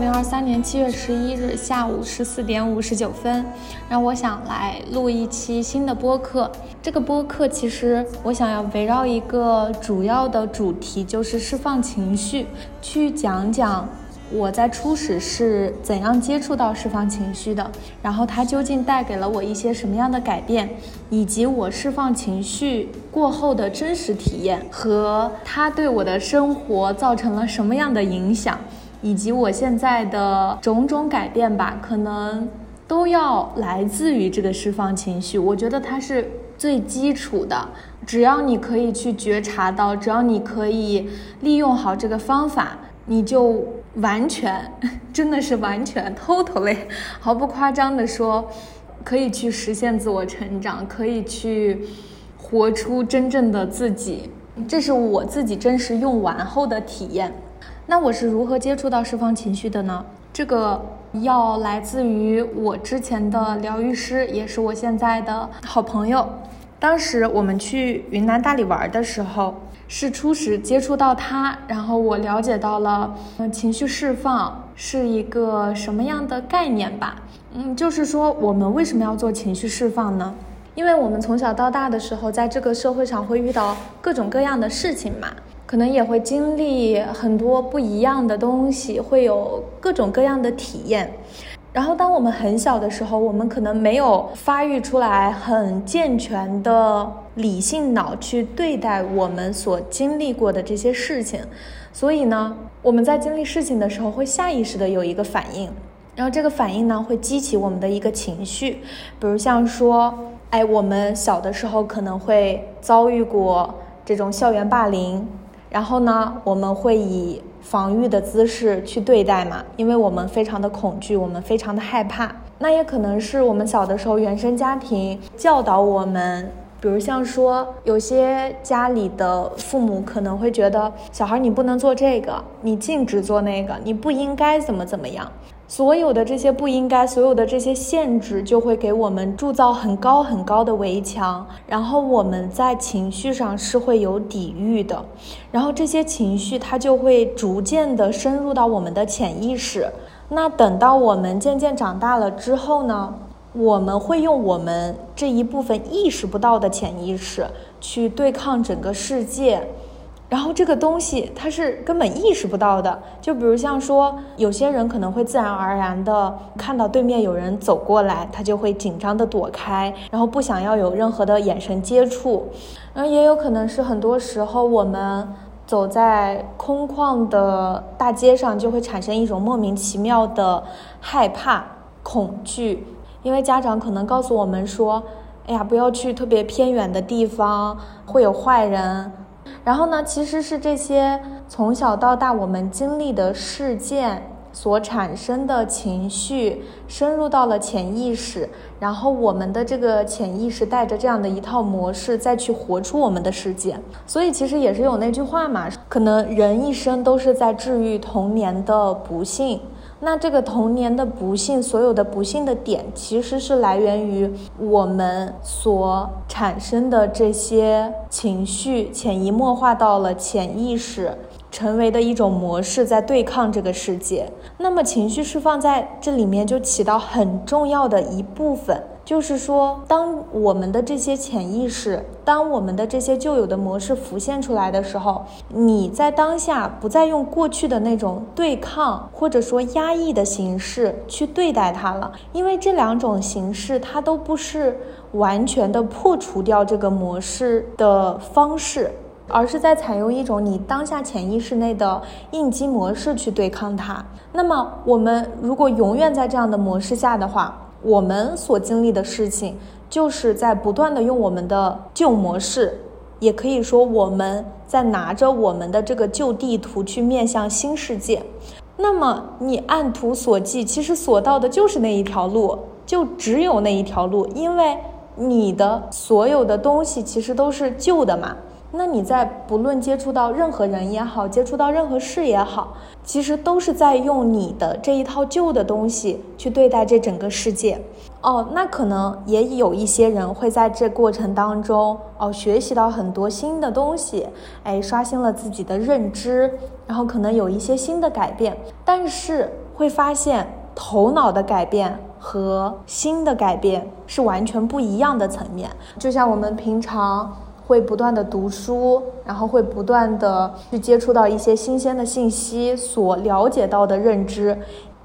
零二三年七月十一日下午十四点五十九分。然后我想来录一期新的播客。这个播客其实我想要围绕一个主要的主题，就是释放情绪，去讲讲。我在初始是怎样接触到释放情绪的？然后它究竟带给了我一些什么样的改变？以及我释放情绪过后的真实体验和它对我的生活造成了什么样的影响？以及我现在的种种改变吧，可能都要来自于这个释放情绪。我觉得它是最基础的，只要你可以去觉察到，只要你可以利用好这个方法，你就。完全，真的是完全，totally，毫不夸张的说，可以去实现自我成长，可以去活出真正的自己。这是我自己真实用完后的体验。那我是如何接触到释放情绪的呢？这个要来自于我之前的疗愈师，也是我现在的好朋友。当时我们去云南大理玩的时候。是初始接触到它，然后我了解到了，嗯，情绪释放是一个什么样的概念吧？嗯，就是说我们为什么要做情绪释放呢？因为我们从小到大的时候，在这个社会上会遇到各种各样的事情嘛，可能也会经历很多不一样的东西，会有各种各样的体验。然后，当我们很小的时候，我们可能没有发育出来很健全的理性脑去对待我们所经历过的这些事情，所以呢，我们在经历事情的时候会下意识的有一个反应，然后这个反应呢会激起我们的一个情绪，比如像说，哎，我们小的时候可能会遭遇过这种校园霸凌，然后呢，我们会以。防御的姿势去对待嘛，因为我们非常的恐惧，我们非常的害怕。那也可能是我们小的时候原生家庭教导我们，比如像说有些家里的父母可能会觉得小孩你不能做这个，你禁止做那个，你不应该怎么怎么样。所有的这些不应该，所有的这些限制，就会给我们铸造很高很高的围墙，然后我们在情绪上是会有抵御的，然后这些情绪它就会逐渐的深入到我们的潜意识。那等到我们渐渐长大了之后呢，我们会用我们这一部分意识不到的潜意识去对抗整个世界。然后这个东西它是根本意识不到的，就比如像说，有些人可能会自然而然的看到对面有人走过来，他就会紧张的躲开，然后不想要有任何的眼神接触。然后也有可能是很多时候我们走在空旷的大街上，就会产生一种莫名其妙的害怕、恐惧，因为家长可能告诉我们说，哎呀，不要去特别偏远的地方，会有坏人。然后呢，其实是这些从小到大我们经历的事件所产生的情绪，深入到了潜意识，然后我们的这个潜意识带着这样的一套模式再去活出我们的世界。所以其实也是有那句话嘛，可能人一生都是在治愈童年的不幸。那这个童年的不幸，所有的不幸的点，其实是来源于我们所产生的这些情绪，潜移默化到了潜意识，成为的一种模式，在对抗这个世界。那么情绪释放在这里面就起到很重要的一部分。就是说，当我们的这些潜意识，当我们的这些旧有的模式浮现出来的时候，你在当下不再用过去的那种对抗或者说压抑的形式去对待它了，因为这两种形式它都不是完全的破除掉这个模式的方式，而是在采用一种你当下潜意识内的应激模式去对抗它。那么，我们如果永远在这样的模式下的话，我们所经历的事情，就是在不断的用我们的旧模式，也可以说我们在拿着我们的这个旧地图去面向新世界。那么你按图索骥，其实索到的就是那一条路，就只有那一条路，因为你的所有的东西其实都是旧的嘛。那你在不论接触到任何人也好，接触到任何事也好，其实都是在用你的这一套旧的东西去对待这整个世界。哦，那可能也有一些人会在这过程当中哦学习到很多新的东西，哎，刷新了自己的认知，然后可能有一些新的改变，但是会发现头脑的改变和心的改变是完全不一样的层面。就像我们平常。会不断的读书，然后会不断的去接触到一些新鲜的信息，所了解到的认知，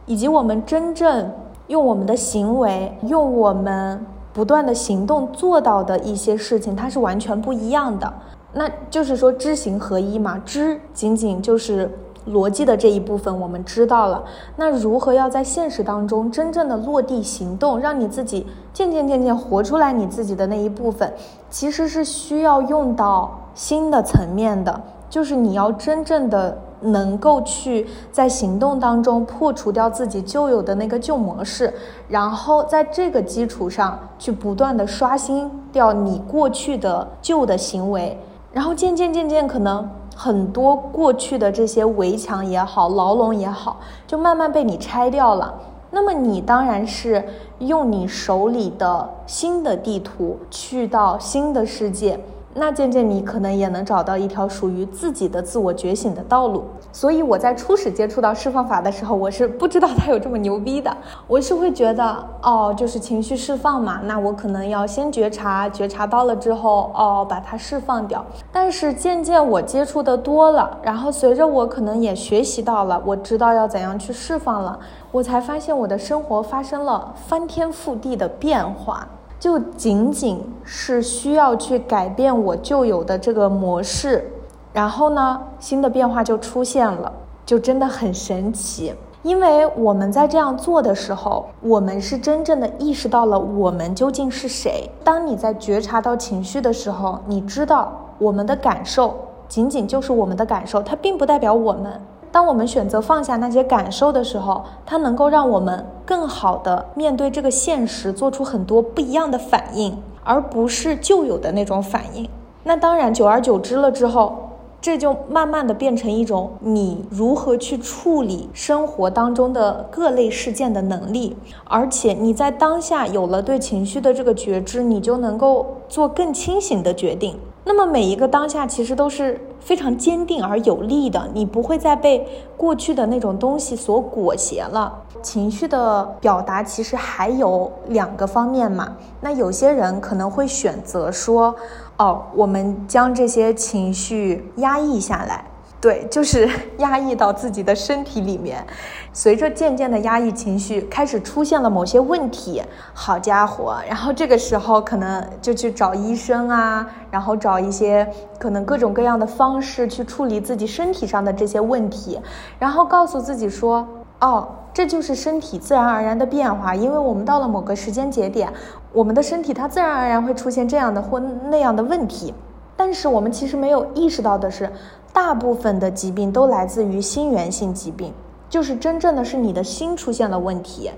以及我们真正用我们的行为，用我们不断的行动做到的一些事情，它是完全不一样的。那就是说知行合一嘛，知仅仅就是。逻辑的这一部分我们知道了，那如何要在现实当中真正的落地行动，让你自己渐渐渐渐活出来你自己的那一部分，其实是需要用到新的层面的，就是你要真正的能够去在行动当中破除掉自己旧有的那个旧模式，然后在这个基础上去不断的刷新掉你过去的旧的行为，然后渐渐渐渐可能。很多过去的这些围墙也好，牢笼也好，就慢慢被你拆掉了。那么你当然是用你手里的新的地图去到新的世界。那渐渐你可能也能找到一条属于自己的自我觉醒的道路。所以我在初始接触到释放法的时候，我是不知道它有这么牛逼的。我是会觉得，哦，就是情绪释放嘛，那我可能要先觉察，觉察到了之后，哦，把它释放掉。但是渐渐我接触的多了，然后随着我可能也学习到了，我知道要怎样去释放了，我才发现我的生活发生了翻天覆地的变化。就仅仅是需要去改变我旧有的这个模式，然后呢，新的变化就出现了，就真的很神奇。因为我们在这样做的时候，我们是真正的意识到了我们究竟是谁。当你在觉察到情绪的时候，你知道我们的感受仅仅就是我们的感受，它并不代表我们。当我们选择放下那些感受的时候，它能够让我们更好的面对这个现实，做出很多不一样的反应，而不是旧有的那种反应。那当然，久而久之了之后，这就慢慢的变成一种你如何去处理生活当中的各类事件的能力，而且你在当下有了对情绪的这个觉知，你就能够做更清醒的决定。那么每一个当下其实都是非常坚定而有力的，你不会再被过去的那种东西所裹挟了。情绪的表达其实还有两个方面嘛，那有些人可能会选择说，哦，我们将这些情绪压抑下来。对，就是压抑到自己的身体里面，随着渐渐的压抑情绪，开始出现了某些问题。好家伙，然后这个时候可能就去找医生啊，然后找一些可能各种各样的方式去处理自己身体上的这些问题，然后告诉自己说，哦，这就是身体自然而然的变化，因为我们到了某个时间节点，我们的身体它自然而然会出现这样的或那样的问题。但是我们其实没有意识到的是。大部分的疾病都来自于心源性疾病，就是真正的是你的心出现了问题。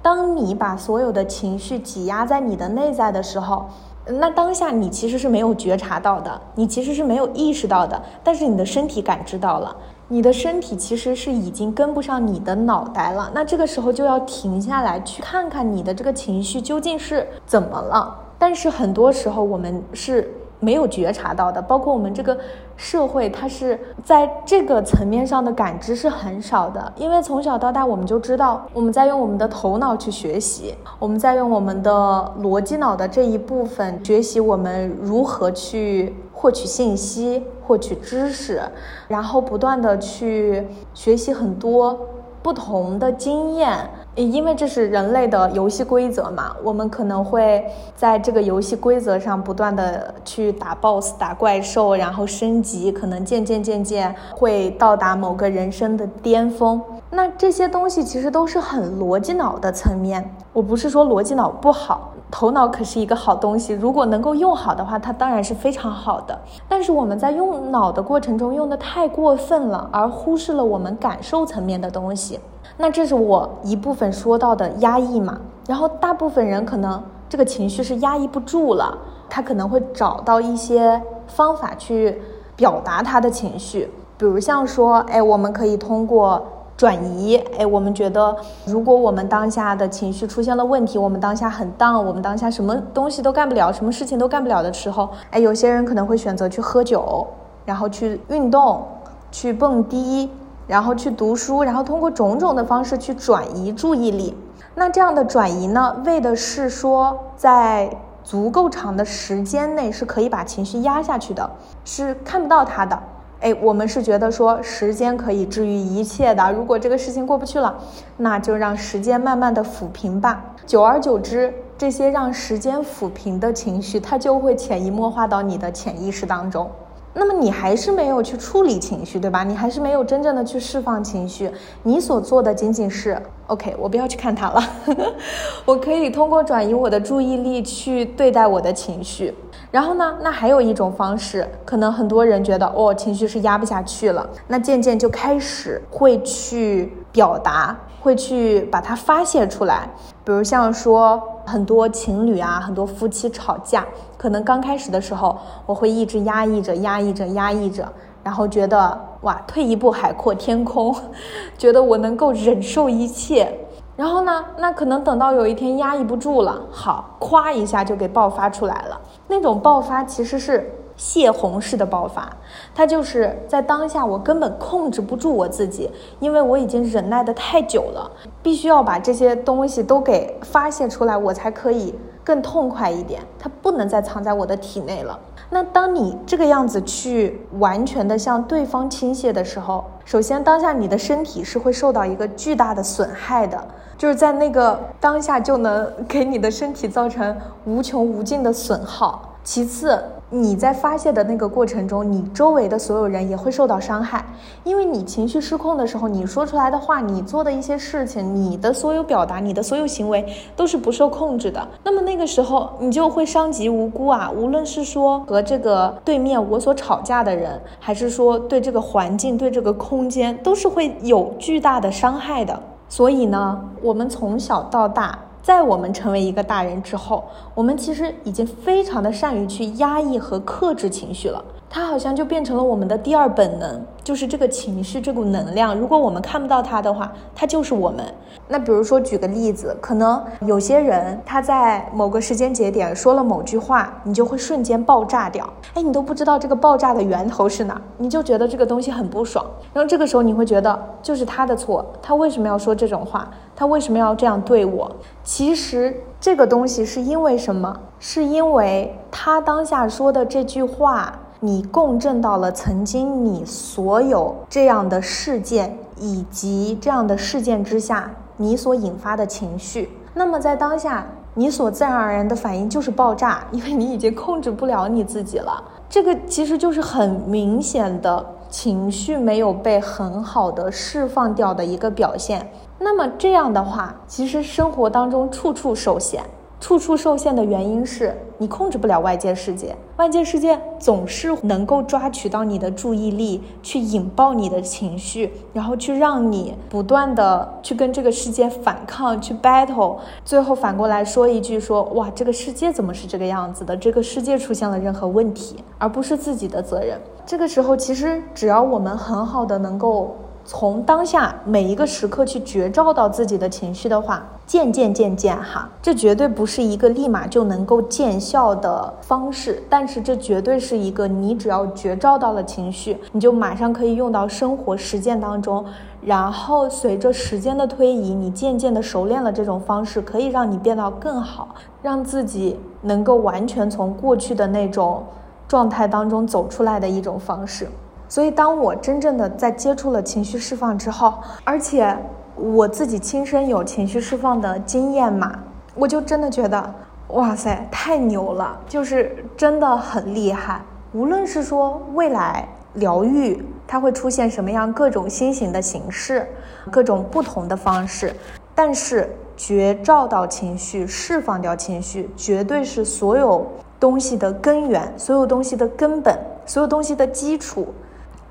当你把所有的情绪挤压在你的内在的时候，那当下你其实是没有觉察到的，你其实是没有意识到的。但是你的身体感知到了，你的身体其实是已经跟不上你的脑袋了。那这个时候就要停下来，去看看你的这个情绪究竟是怎么了。但是很多时候我们是。没有觉察到的，包括我们这个社会，它是在这个层面上的感知是很少的。因为从小到大，我们就知道我们在用我们的头脑去学习，我们在用我们的逻辑脑的这一部分学习我们如何去获取信息、获取知识，然后不断的去学习很多不同的经验。因为这是人类的游戏规则嘛，我们可能会在这个游戏规则上不断的去打 BOSS、打怪兽，然后升级，可能渐渐渐渐会到达某个人生的巅峰。那这些东西其实都是很逻辑脑的层面。我不是说逻辑脑不好，头脑可是一个好东西，如果能够用好的话，它当然是非常好的。但是我们在用脑的过程中用的太过分了，而忽视了我们感受层面的东西。那这是我一部分说到的压抑嘛，然后大部分人可能这个情绪是压抑不住了，他可能会找到一些方法去表达他的情绪，比如像说，哎，我们可以通过。转移，哎，我们觉得，如果我们当下的情绪出现了问题，我们当下很 down，我们当下什么东西都干不了，什么事情都干不了的时候，哎，有些人可能会选择去喝酒，然后去运动，去蹦迪，然后去读书，然后通过种种的方式去转移注意力。那这样的转移呢，为的是说，在足够长的时间内是可以把情绪压下去的，是看不到它的。哎，我们是觉得说时间可以治愈一切的。如果这个事情过不去了，那就让时间慢慢的抚平吧。久而久之，这些让时间抚平的情绪，它就会潜移默化到你的潜意识当中。那么你还是没有去处理情绪，对吧？你还是没有真正的去释放情绪。你所做的仅仅是，OK，我不要去看它了，我可以通过转移我的注意力去对待我的情绪。然后呢，那还有一种方式，可能很多人觉得，哦，情绪是压不下去了，那渐渐就开始会去表达，会去把它发泄出来。比如像说很多情侣啊，很多夫妻吵架。可能刚开始的时候，我会一直压抑着、压抑着、压抑着，然后觉得哇，退一步海阔天空，觉得我能够忍受一切。然后呢，那可能等到有一天压抑不住了，好，咵一下就给爆发出来了。那种爆发其实是。泄洪式的爆发，它就是在当下，我根本控制不住我自己，因为我已经忍耐的太久了，必须要把这些东西都给发泄出来，我才可以更痛快一点。它不能再藏在我的体内了。那当你这个样子去完全的向对方倾泻的时候，首先当下你的身体是会受到一个巨大的损害的，就是在那个当下就能给你的身体造成无穷无尽的损耗。其次，你在发泄的那个过程中，你周围的所有人也会受到伤害，因为你情绪失控的时候，你说出来的话，你做的一些事情，你的所有表达，你的所有行为都是不受控制的。那么那个时候，你就会伤及无辜啊！无论是说和这个对面我所吵架的人，还是说对这个环境、对这个空间，都是会有巨大的伤害的。所以呢，我们从小到大。在我们成为一个大人之后，我们其实已经非常的善于去压抑和克制情绪了。它好像就变成了我们的第二本能，就是这个情绪这股能量。如果我们看不到它的话，它就是我们。那比如说举个例子，可能有些人他在某个时间节点说了某句话，你就会瞬间爆炸掉。哎，你都不知道这个爆炸的源头是哪，你就觉得这个东西很不爽。然后这个时候你会觉得就是他的错，他为什么要说这种话？他为什么要这样对我？其实这个东西是因为什么？是因为他当下说的这句话。你共振到了曾经你所有这样的事件，以及这样的事件之下，你所引发的情绪。那么在当下，你所自然而然的反应就是爆炸，因为你已经控制不了你自己了。这个其实就是很明显的情绪没有被很好的释放掉的一个表现。那么这样的话，其实生活当中处处受限。处处受限的原因是你控制不了外界世界，外界世界总是能够抓取到你的注意力，去引爆你的情绪，然后去让你不断的去跟这个世界反抗，去 battle，最后反过来说一句说哇，这个世界怎么是这个样子的？这个世界出现了任何问题，而不是自己的责任。这个时候，其实只要我们很好的能够。从当下每一个时刻去觉照到自己的情绪的话，渐渐渐渐哈，这绝对不是一个立马就能够见效的方式，但是这绝对是一个你只要觉照到了情绪，你就马上可以用到生活实践当中，然后随着时间的推移，你渐渐的熟练了这种方式，可以让你变到更好，让自己能够完全从过去的那种状态当中走出来的一种方式。所以，当我真正的在接触了情绪释放之后，而且我自己亲身有情绪释放的经验嘛，我就真的觉得，哇塞，太牛了，就是真的很厉害。无论是说未来疗愈它会出现什么样各种新型的形式，各种不同的方式，但是觉照到情绪，释放掉情绪，绝对是所有东西的根源，所有东西的根本，所有东西的基础。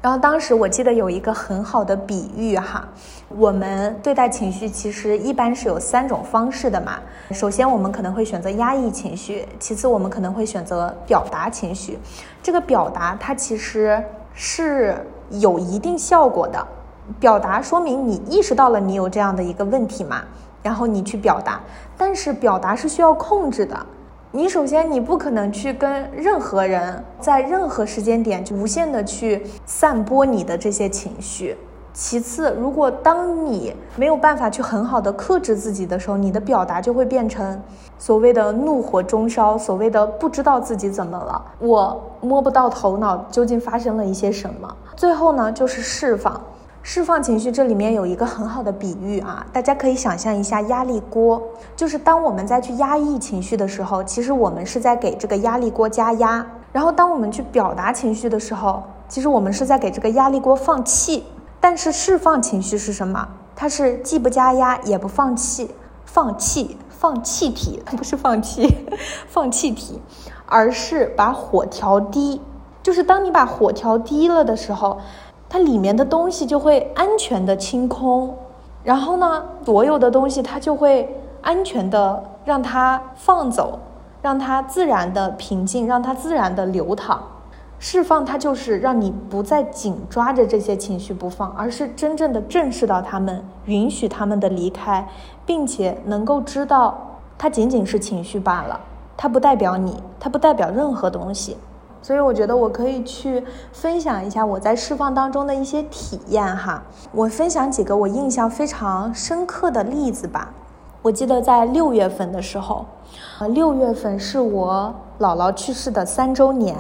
然后当时我记得有一个很好的比喻哈，我们对待情绪其实一般是有三种方式的嘛。首先我们可能会选择压抑情绪，其次我们可能会选择表达情绪。这个表达它其实是有一定效果的，表达说明你意识到了你有这样的一个问题嘛，然后你去表达，但是表达是需要控制的。你首先，你不可能去跟任何人在任何时间点无限的去散播你的这些情绪。其次，如果当你没有办法去很好的克制自己的时候，你的表达就会变成所谓的怒火中烧，所谓的不知道自己怎么了，我摸不到头脑究竟发生了一些什么。最后呢，就是释放。释放情绪，这里面有一个很好的比喻啊，大家可以想象一下压力锅，就是当我们在去压抑情绪的时候，其实我们是在给这个压力锅加压；然后当我们去表达情绪的时候，其实我们是在给这个压力锅放气。但是释放情绪是什么？它是既不加压也不放气，放气放气体，不是放气，放气体，而是把火调低。就是当你把火调低了的时候。它里面的东西就会安全的清空，然后呢，所有的东西它就会安全的让它放走，让它自然的平静，让它自然的流淌。释放它就是让你不再紧抓着这些情绪不放，而是真正的正视到他们，允许他们的离开，并且能够知道它仅仅是情绪罢了，它不代表你，它不代表任何东西。所以我觉得我可以去分享一下我在释放当中的一些体验哈。我分享几个我印象非常深刻的例子吧。我记得在六月份的时候，呃，六月份是我姥姥去世的三周年。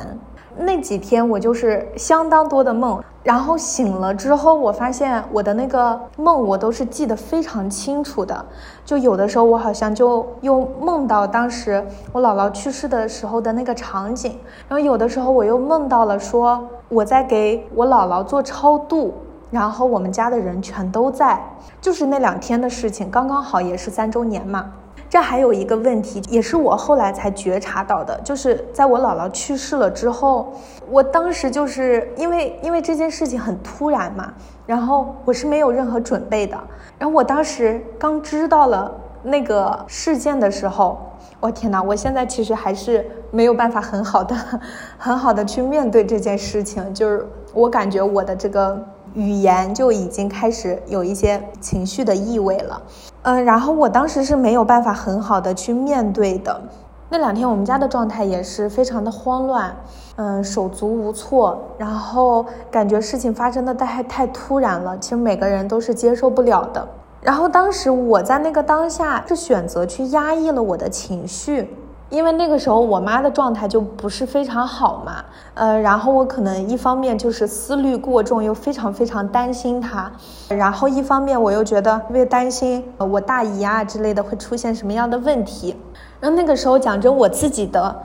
那几天我就是相当多的梦。然后醒了之后，我发现我的那个梦我都是记得非常清楚的，就有的时候我好像就又梦到当时我姥姥去世的时候的那个场景，然后有的时候我又梦到了说我在给我姥姥做超度，然后我们家的人全都在，就是那两天的事情，刚刚好也是三周年嘛。这还有一个问题，也是我后来才觉察到的，就是在我姥姥去世了之后，我当时就是因为因为这件事情很突然嘛，然后我是没有任何准备的，然后我当时刚知道了那个事件的时候，我天哪，我现在其实还是没有办法很好的 很好的去面对这件事情，就是我感觉我的这个。语言就已经开始有一些情绪的意味了，嗯，然后我当时是没有办法很好的去面对的。那两天我们家的状态也是非常的慌乱，嗯，手足无措，然后感觉事情发生的太太突然了，其实每个人都是接受不了的。然后当时我在那个当下是选择去压抑了我的情绪。因为那个时候我妈的状态就不是非常好嘛，呃，然后我可能一方面就是思虑过重，又非常非常担心她，然后一方面我又觉得特别担心我大姨啊之类的会出现什么样的问题。然后那个时候讲真，我自己的，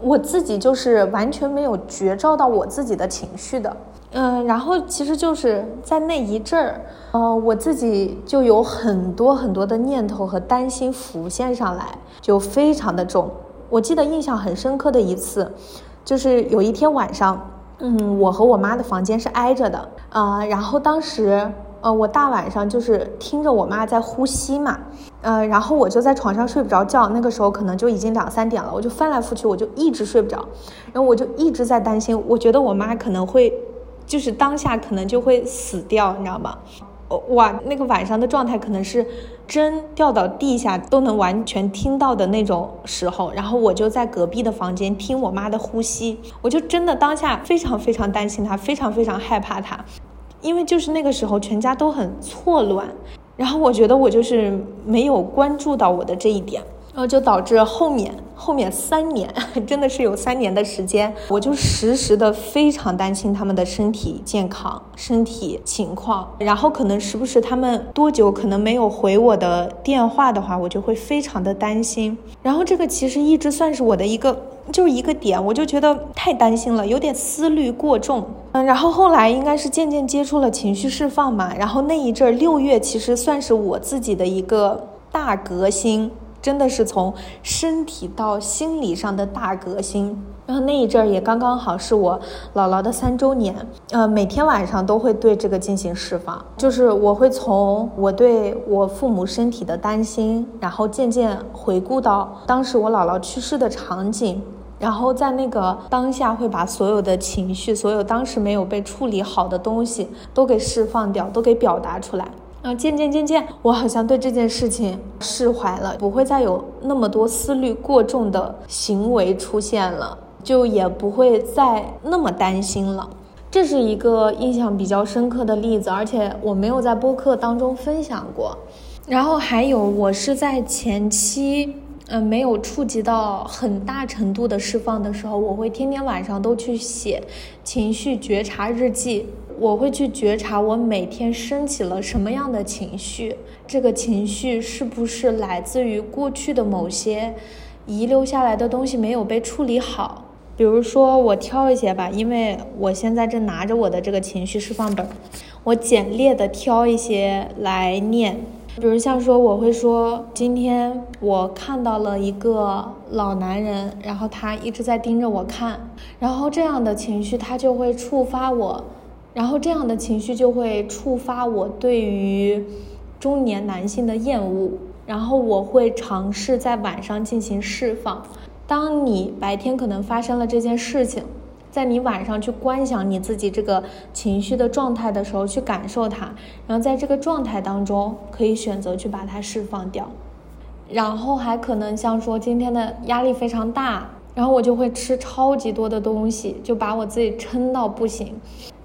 我自己就是完全没有觉照到我自己的情绪的，嗯，然后其实就是在那一阵儿，呃，我自己就有很多很多的念头和担心浮现上来，就非常的重。我记得印象很深刻的一次，就是有一天晚上，嗯，我和我妈的房间是挨着的，啊，然后当时，呃，我大晚上就是听着我妈在呼吸嘛，呃，然后我就在床上睡不着觉，那个时候可能就已经两三点了，我就翻来覆去，我就一直睡不着，然后我就一直在担心，我觉得我妈可能会，就是当下可能就会死掉，你知道吗？哇，那个晚上的状态可能是针掉到地下都能完全听到的那种时候，然后我就在隔壁的房间听我妈的呼吸，我就真的当下非常非常担心她，非常非常害怕她，因为就是那个时候全家都很错乱，然后我觉得我就是没有关注到我的这一点。然后就导致后面后面三年，真的是有三年的时间，我就时时的非常担心他们的身体健康、身体情况。然后可能时不时他们多久可能没有回我的电话的话，我就会非常的担心。然后这个其实一直算是我的一个，就是一个点，我就觉得太担心了，有点思虑过重。嗯，然后后来应该是渐渐接触了情绪释放嘛，然后那一阵儿六月其实算是我自己的一个大革新。真的是从身体到心理上的大革新。然后那一阵儿也刚刚好是我姥姥的三周年，呃，每天晚上都会对这个进行释放，就是我会从我对我父母身体的担心，然后渐渐回顾到当时我姥姥去世的场景，然后在那个当下会把所有的情绪，所有当时没有被处理好的东西都给释放掉，都给表达出来。然后渐渐渐渐，我好像对这件事情释怀了，不会再有那么多思虑过重的行为出现了。就也不会再那么担心了，这是一个印象比较深刻的例子，而且我没有在播客当中分享过。然后还有，我是在前期，嗯，没有触及到很大程度的释放的时候，我会天天晚上都去写情绪觉察日记，我会去觉察我每天升起了什么样的情绪，这个情绪是不是来自于过去的某些遗留下来的东西没有被处理好。比如说，我挑一些吧，因为我现在正拿着我的这个情绪释放本，我简略的挑一些来念。比如像说，我会说，今天我看到了一个老男人，然后他一直在盯着我看，然后这样的情绪他就会触发我，然后这样的情绪就会触发我对于中年男性的厌恶，然后我会尝试在晚上进行释放。当你白天可能发生了这件事情，在你晚上去观想你自己这个情绪的状态的时候，去感受它，然后在这个状态当中，可以选择去把它释放掉。然后还可能像说今天的压力非常大，然后我就会吃超级多的东西，就把我自己撑到不行。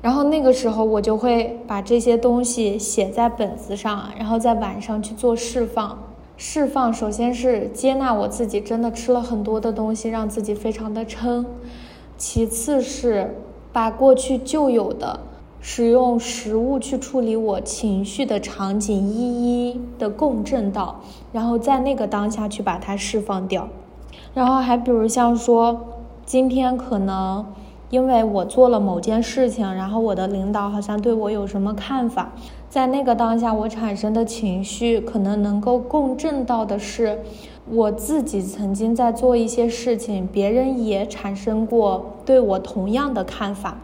然后那个时候我就会把这些东西写在本子上，然后在晚上去做释放。释放，首先是接纳我自己真的吃了很多的东西，让自己非常的撑；其次是把过去旧有的使用食物去处理我情绪的场景一一的共振到，然后在那个当下去把它释放掉。然后还比如像说，今天可能因为我做了某件事情，然后我的领导好像对我有什么看法。在那个当下，我产生的情绪可能能够共振到的是，我自己曾经在做一些事情，别人也产生过对我同样的看法。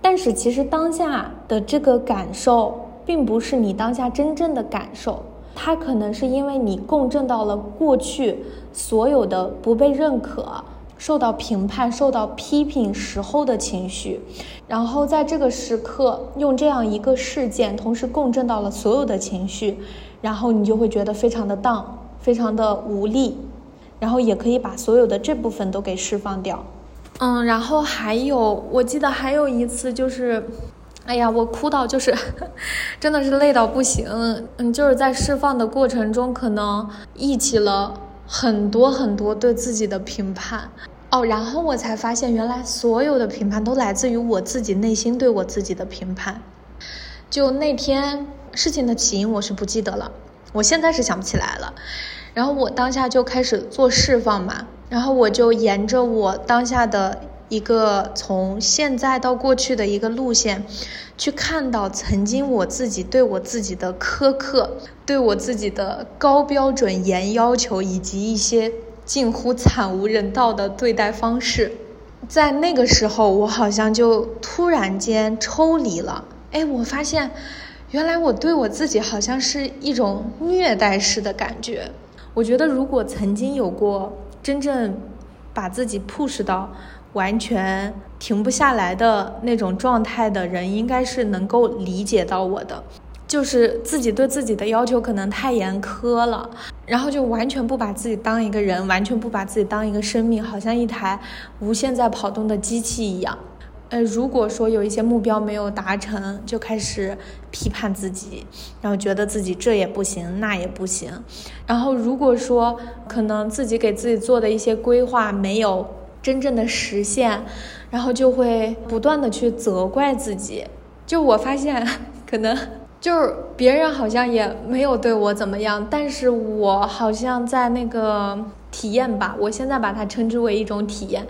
但是其实当下的这个感受，并不是你当下真正的感受，它可能是因为你共振到了过去所有的不被认可。受到评判、受到批评时候的情绪，然后在这个时刻用这样一个事件同时共振到了所有的情绪，然后你就会觉得非常的荡，非常的无力，然后也可以把所有的这部分都给释放掉。嗯，然后还有，我记得还有一次就是，哎呀，我哭到就是，真的是累到不行。嗯，就是在释放的过程中，可能忆起了。很多很多对自己的评判哦，然后我才发现，原来所有的评判都来自于我自己内心对我自己的评判。就那天事情的起因，我是不记得了，我现在是想不起来了。然后我当下就开始做释放嘛，然后我就沿着我当下的。一个从现在到过去的一个路线，去看到曾经我自己对我自己的苛刻，对我自己的高标准严要求，以及一些近乎惨无人道的对待方式，在那个时候，我好像就突然间抽离了。哎，我发现，原来我对我自己好像是一种虐待式的感觉。我觉得，如果曾经有过真正把自己 push 到。完全停不下来的那种状态的人，应该是能够理解到我的，就是自己对自己的要求可能太严苛了，然后就完全不把自己当一个人，完全不把自己当一个生命，好像一台无限在跑动的机器一样。呃，如果说有一些目标没有达成，就开始批判自己，然后觉得自己这也不行，那也不行。然后如果说可能自己给自己做的一些规划没有。真正的实现，然后就会不断的去责怪自己。就我发现，可能就是别人好像也没有对我怎么样，但是我好像在那个体验吧，我现在把它称之为一种体验。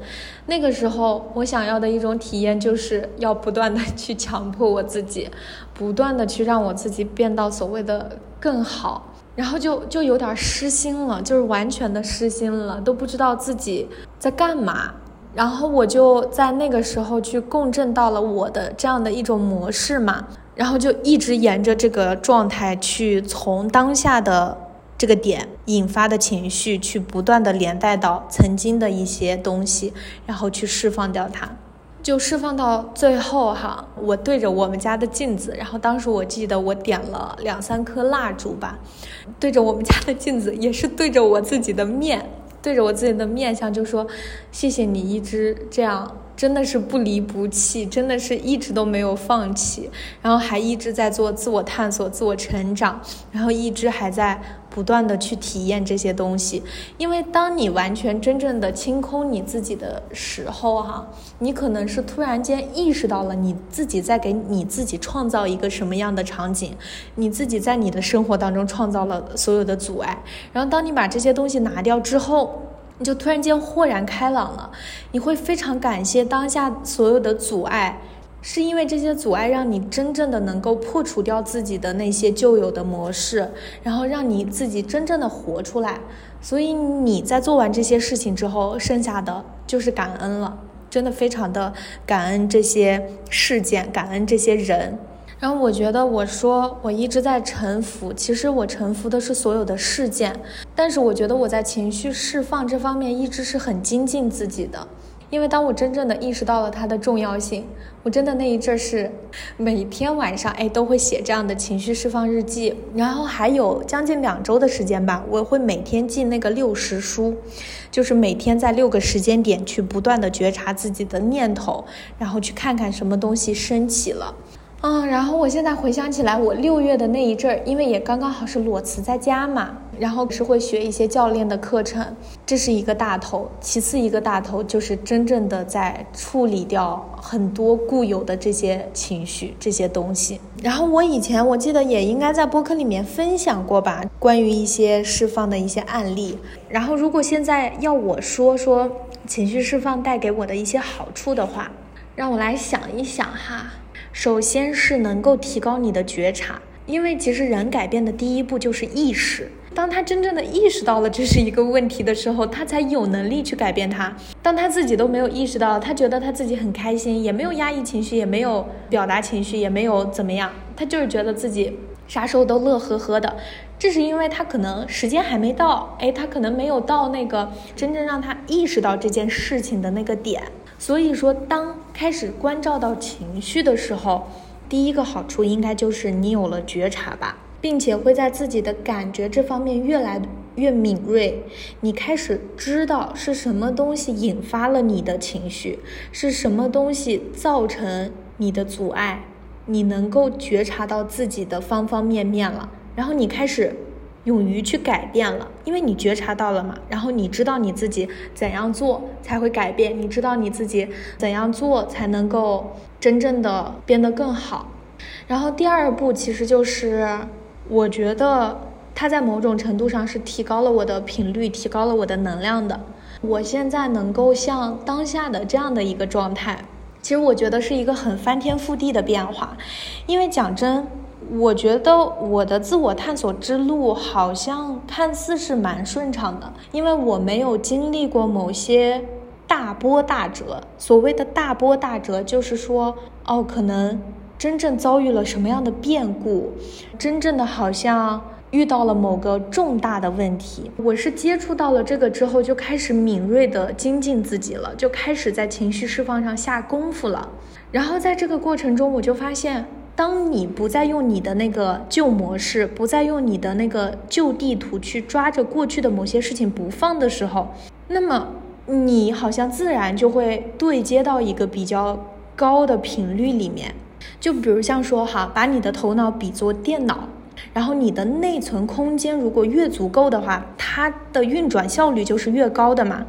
那个时候，我想要的一种体验，就是要不断的去强迫我自己，不断的去让我自己变到所谓的更好。然后就就有点失心了，就是完全的失心了，都不知道自己在干嘛。然后我就在那个时候去共振到了我的这样的一种模式嘛，然后就一直沿着这个状态去从当下的这个点引发的情绪，去不断的连带到曾经的一些东西，然后去释放掉它。就释放到最后哈，我对着我们家的镜子，然后当时我记得我点了两三颗蜡烛吧，对着我们家的镜子，也是对着我自己的面，对着我自己的面相，就说谢谢你一直这样，真的是不离不弃，真的是一直都没有放弃，然后还一直在做自我探索、自我成长，然后一直还在。不断的去体验这些东西，因为当你完全真正的清空你自己的时候，哈，你可能是突然间意识到了你自己在给你自己创造一个什么样的场景，你自己在你的生活当中创造了所有的阻碍，然后当你把这些东西拿掉之后，你就突然间豁然开朗了，你会非常感谢当下所有的阻碍。是因为这些阻碍让你真正的能够破除掉自己的那些旧有的模式，然后让你自己真正的活出来。所以你在做完这些事情之后，剩下的就是感恩了，真的非常的感恩这些事件，感恩这些人。然后我觉得我说我一直在臣服，其实我臣服的是所有的事件，但是我觉得我在情绪释放这方面一直是很精进自己的。因为当我真正的意识到了它的重要性，我真的那一阵是每天晚上哎都会写这样的情绪释放日记，然后还有将近两周的时间吧，我会每天记那个六十书，就是每天在六个时间点去不断的觉察自己的念头，然后去看看什么东西升起了。嗯，然后我现在回想起来，我六月的那一阵儿，因为也刚刚好是裸辞在家嘛，然后是会学一些教练的课程，这是一个大头。其次一个大头就是真正的在处理掉很多固有的这些情绪这些东西。然后我以前我记得也应该在播客里面分享过吧，关于一些释放的一些案例。然后如果现在要我说说情绪释放带给我的一些好处的话，让我来想一想哈。首先是能够提高你的觉察，因为其实人改变的第一步就是意识。当他真正的意识到了这是一个问题的时候，他才有能力去改变它。当他自己都没有意识到，他觉得他自己很开心，也没有压抑情绪，也没有表达情绪，也没有怎么样，他就是觉得自己啥时候都乐呵呵的。这是因为他可能时间还没到，哎，他可能没有到那个真正让他意识到这件事情的那个点。所以说，当开始关照到情绪的时候，第一个好处应该就是你有了觉察吧，并且会在自己的感觉这方面越来越敏锐。你开始知道是什么东西引发了你的情绪，是什么东西造成你的阻碍，你能够觉察到自己的方方面面了，然后你开始。勇于去改变了，因为你觉察到了嘛，然后你知道你自己怎样做才会改变，你知道你自己怎样做才能够真正的变得更好。然后第二步其实就是，我觉得它在某种程度上是提高了我的频率，提高了我的能量的。我现在能够像当下的这样的一个状态，其实我觉得是一个很翻天覆地的变化，因为讲真。我觉得我的自我探索之路好像看似是蛮顺畅的，因为我没有经历过某些大波大折。所谓的大波大折，就是说，哦，可能真正遭遇了什么样的变故，真正的好像遇到了某个重大的问题。我是接触到了这个之后，就开始敏锐的精进自己了，就开始在情绪释放上下功夫了。然后在这个过程中，我就发现。当你不再用你的那个旧模式，不再用你的那个旧地图去抓着过去的某些事情不放的时候，那么你好像自然就会对接到一个比较高的频率里面。就比如像说哈，把你的头脑比作电脑，然后你的内存空间如果越足够的话，它的运转效率就是越高的嘛。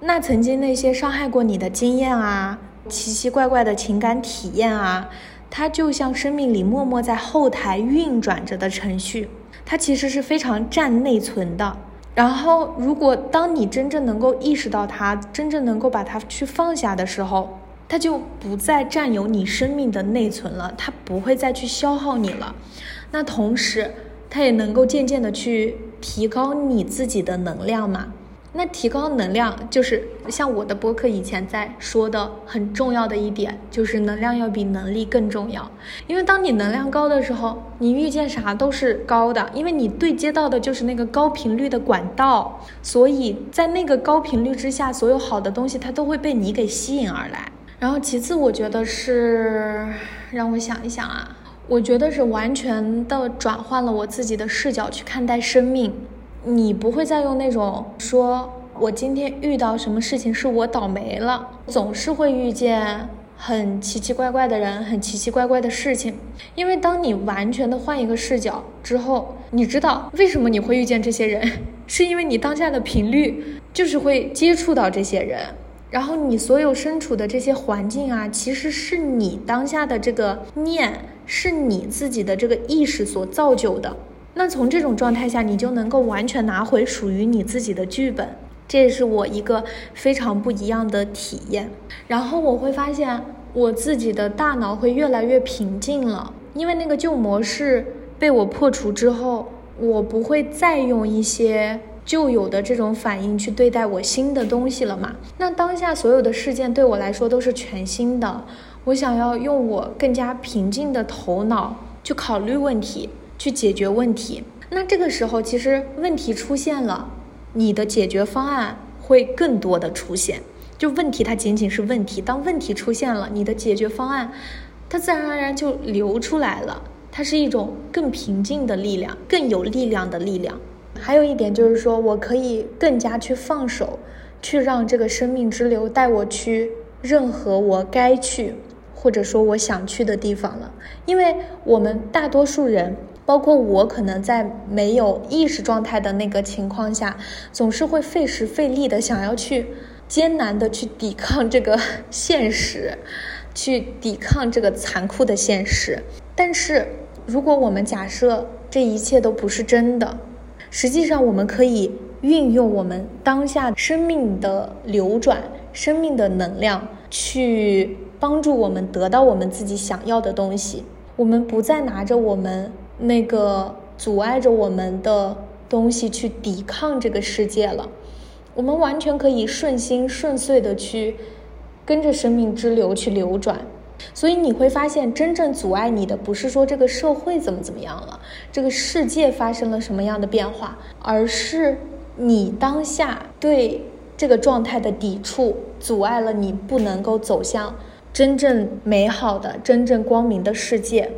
那曾经那些伤害过你的经验啊，奇奇怪怪的情感体验啊。它就像生命里默默在后台运转着的程序，它其实是非常占内存的。然后，如果当你真正能够意识到它，真正能够把它去放下的时候，它就不再占有你生命的内存了，它不会再去消耗你了。那同时，它也能够渐渐的去提高你自己的能量嘛。那提高能量就是像我的播客以前在说的很重要的一点，就是能量要比能力更重要。因为当你能量高的时候，你遇见啥都是高的，因为你对接到的就是那个高频率的管道，所以在那个高频率之下，所有好的东西它都会被你给吸引而来。然后其次，我觉得是让我想一想啊，我觉得是完全的转换了我自己的视角去看待生命。你不会再用那种说，我今天遇到什么事情是我倒霉了，总是会遇见很奇奇怪怪的人，很奇奇怪怪的事情。因为当你完全的换一个视角之后，你知道为什么你会遇见这些人，是因为你当下的频率就是会接触到这些人，然后你所有身处的这些环境啊，其实是你当下的这个念，是你自己的这个意识所造就的。那从这种状态下，你就能够完全拿回属于你自己的剧本，这也是我一个非常不一样的体验。然后我会发现，我自己的大脑会越来越平静了，因为那个旧模式被我破除之后，我不会再用一些旧有的这种反应去对待我新的东西了嘛。那当下所有的事件对我来说都是全新的，我想要用我更加平静的头脑去考虑问题。去解决问题，那这个时候其实问题出现了，你的解决方案会更多的出现。就问题它仅仅是问题，当问题出现了，你的解决方案，它自然而然就流出来了。它是一种更平静的力量，更有力量的力量。还有一点就是说，我可以更加去放手，去让这个生命之流带我去任何我该去，或者说我想去的地方了。因为我们大多数人。包括我可能在没有意识状态的那个情况下，总是会费时费力的想要去艰难的去抵抗这个现实，去抵抗这个残酷的现实。但是，如果我们假设这一切都不是真的，实际上我们可以运用我们当下生命的流转、生命的能量，去帮助我们得到我们自己想要的东西。我们不再拿着我们。那个阻碍着我们的东西去抵抗这个世界了，我们完全可以顺心顺遂的去跟着生命之流去流转。所以你会发现，真正阻碍你的不是说这个社会怎么怎么样了，这个世界发生了什么样的变化，而是你当下对这个状态的抵触，阻碍了你不能够走向真正美好的、真正光明的世界。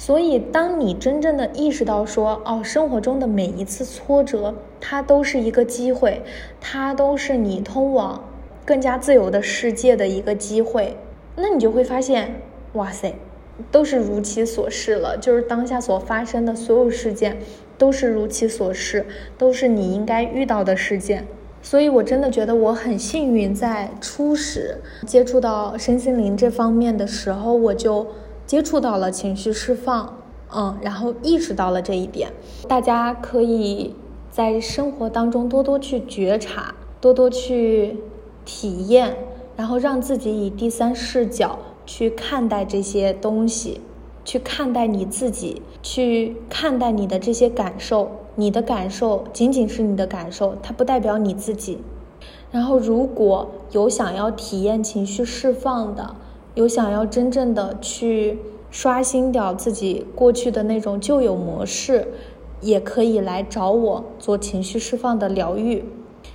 所以，当你真正的意识到说，哦，生活中的每一次挫折，它都是一个机会，它都是你通往更加自由的世界的一个机会，那你就会发现，哇塞，都是如其所示了。就是当下所发生的所有事件，都是如其所示，都是你应该遇到的事件。所以，我真的觉得我很幸运，在初始接触到身心灵这方面的时候，我就。接触到了情绪释放，嗯，然后意识到了这一点，大家可以在生活当中多多去觉察，多多去体验，然后让自己以第三视角去看待这些东西，去看待你自己，去看待你的这些感受。你的感受仅仅是你的感受，它不代表你自己。然后，如果有想要体验情绪释放的，有想要真正的去刷新掉自己过去的那种旧有模式，也可以来找我做情绪释放的疗愈。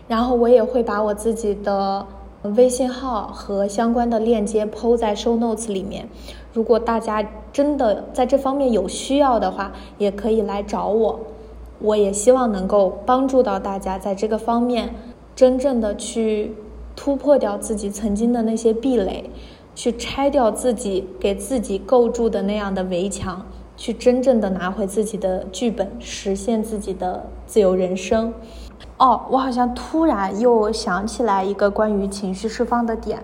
然后我也会把我自己的微信号和相关的链接抛在 show notes 里面。如果大家真的在这方面有需要的话，也可以来找我。我也希望能够帮助到大家在这个方面，真正的去突破掉自己曾经的那些壁垒。去拆掉自己给自己构筑的那样的围墙，去真正的拿回自己的剧本，实现自己的自由人生。哦，我好像突然又想起来一个关于情绪释放的点。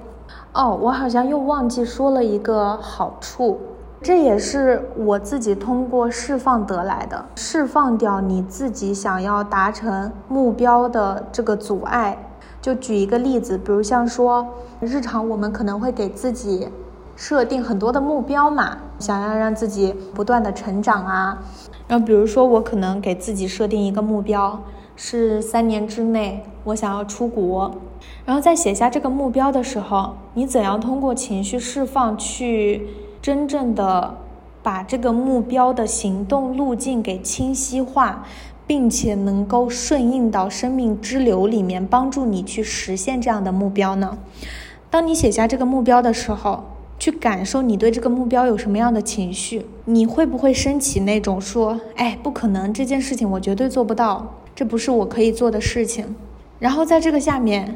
哦，我好像又忘记说了一个好处，这也是我自己通过释放得来的。释放掉你自己想要达成目标的这个阻碍。就举一个例子，比如像说，日常我们可能会给自己设定很多的目标嘛，想要让自己不断的成长啊。然后比如说我可能给自己设定一个目标，是三年之内我想要出国。然后在写下这个目标的时候，你怎样通过情绪释放去真正的把这个目标的行动路径给清晰化，并且能够顺应到生命之流里面，帮助你去实现这样的目标呢？当你写下这个目标的时候，去感受你对这个目标有什么样的情绪，你会不会升起那种说，哎，不可能，这件事情我绝对做不到，这不是我可以做的事情。然后在这个下面，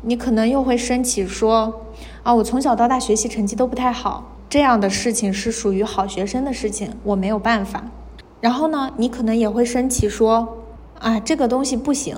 你可能又会升起说，啊，我从小到大学习成绩都不太好，这样的事情是属于好学生的事情，我没有办法。然后呢，你可能也会升起说，啊，这个东西不行，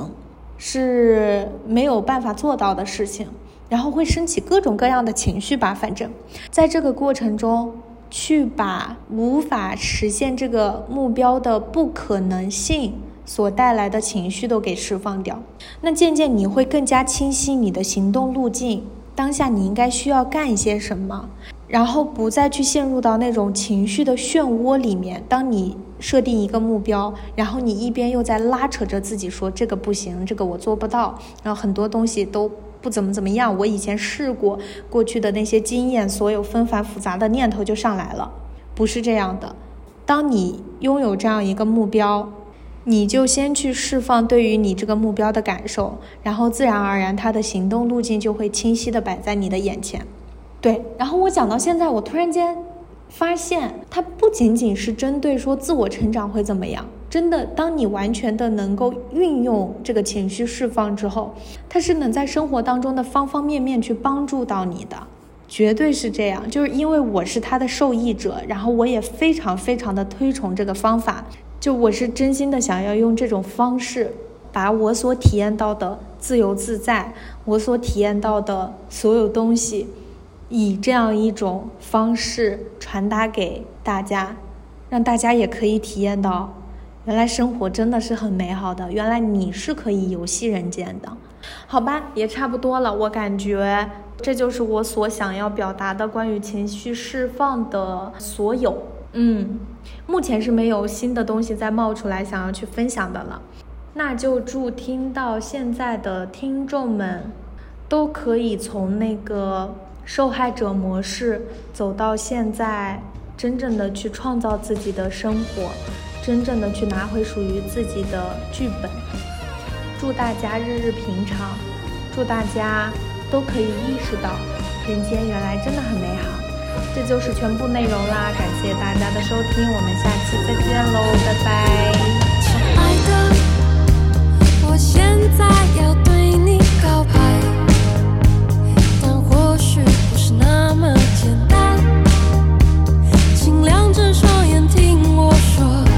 是没有办法做到的事情。然后会升起各种各样的情绪吧，反正，在这个过程中，去把无法实现这个目标的不可能性所带来的情绪都给释放掉。那渐渐你会更加清晰你的行动路径，当下你应该需要干一些什么，然后不再去陷入到那种情绪的漩涡里面。当你设定一个目标，然后你一边又在拉扯着自己说这个不行，这个我做不到，然后很多东西都。不怎么怎么样，我以前试过，过去的那些经验，所有纷繁复杂的念头就上来了。不是这样的，当你拥有这样一个目标，你就先去释放对于你这个目标的感受，然后自然而然，它的行动路径就会清晰的摆在你的眼前。对，然后我讲到现在，我突然间发现，它不仅仅是针对说自我成长会怎么样。真的，当你完全的能够运用这个情绪释放之后，它是能在生活当中的方方面面去帮助到你的，绝对是这样。就是因为我是他的受益者，然后我也非常非常的推崇这个方法，就我是真心的想要用这种方式，把我所体验到的自由自在，我所体验到的所有东西，以这样一种方式传达给大家，让大家也可以体验到。原来生活真的是很美好的，原来你是可以游戏人间的，好吧，也差不多了。我感觉这就是我所想要表达的关于情绪释放的所有。嗯，目前是没有新的东西再冒出来想要去分享的了。那就祝听到现在的听众们都可以从那个受害者模式走到现在，真正的去创造自己的生活。真正的去拿回属于自己的剧本。祝大家日日平常，祝大家都可以意识到，人间原来真的很美好。这就是全部内容啦，感谢大家的收听，我们下期再见喽，拜拜。亲爱的，我现在要对你告白。那么简单？请亮着双眼听我说。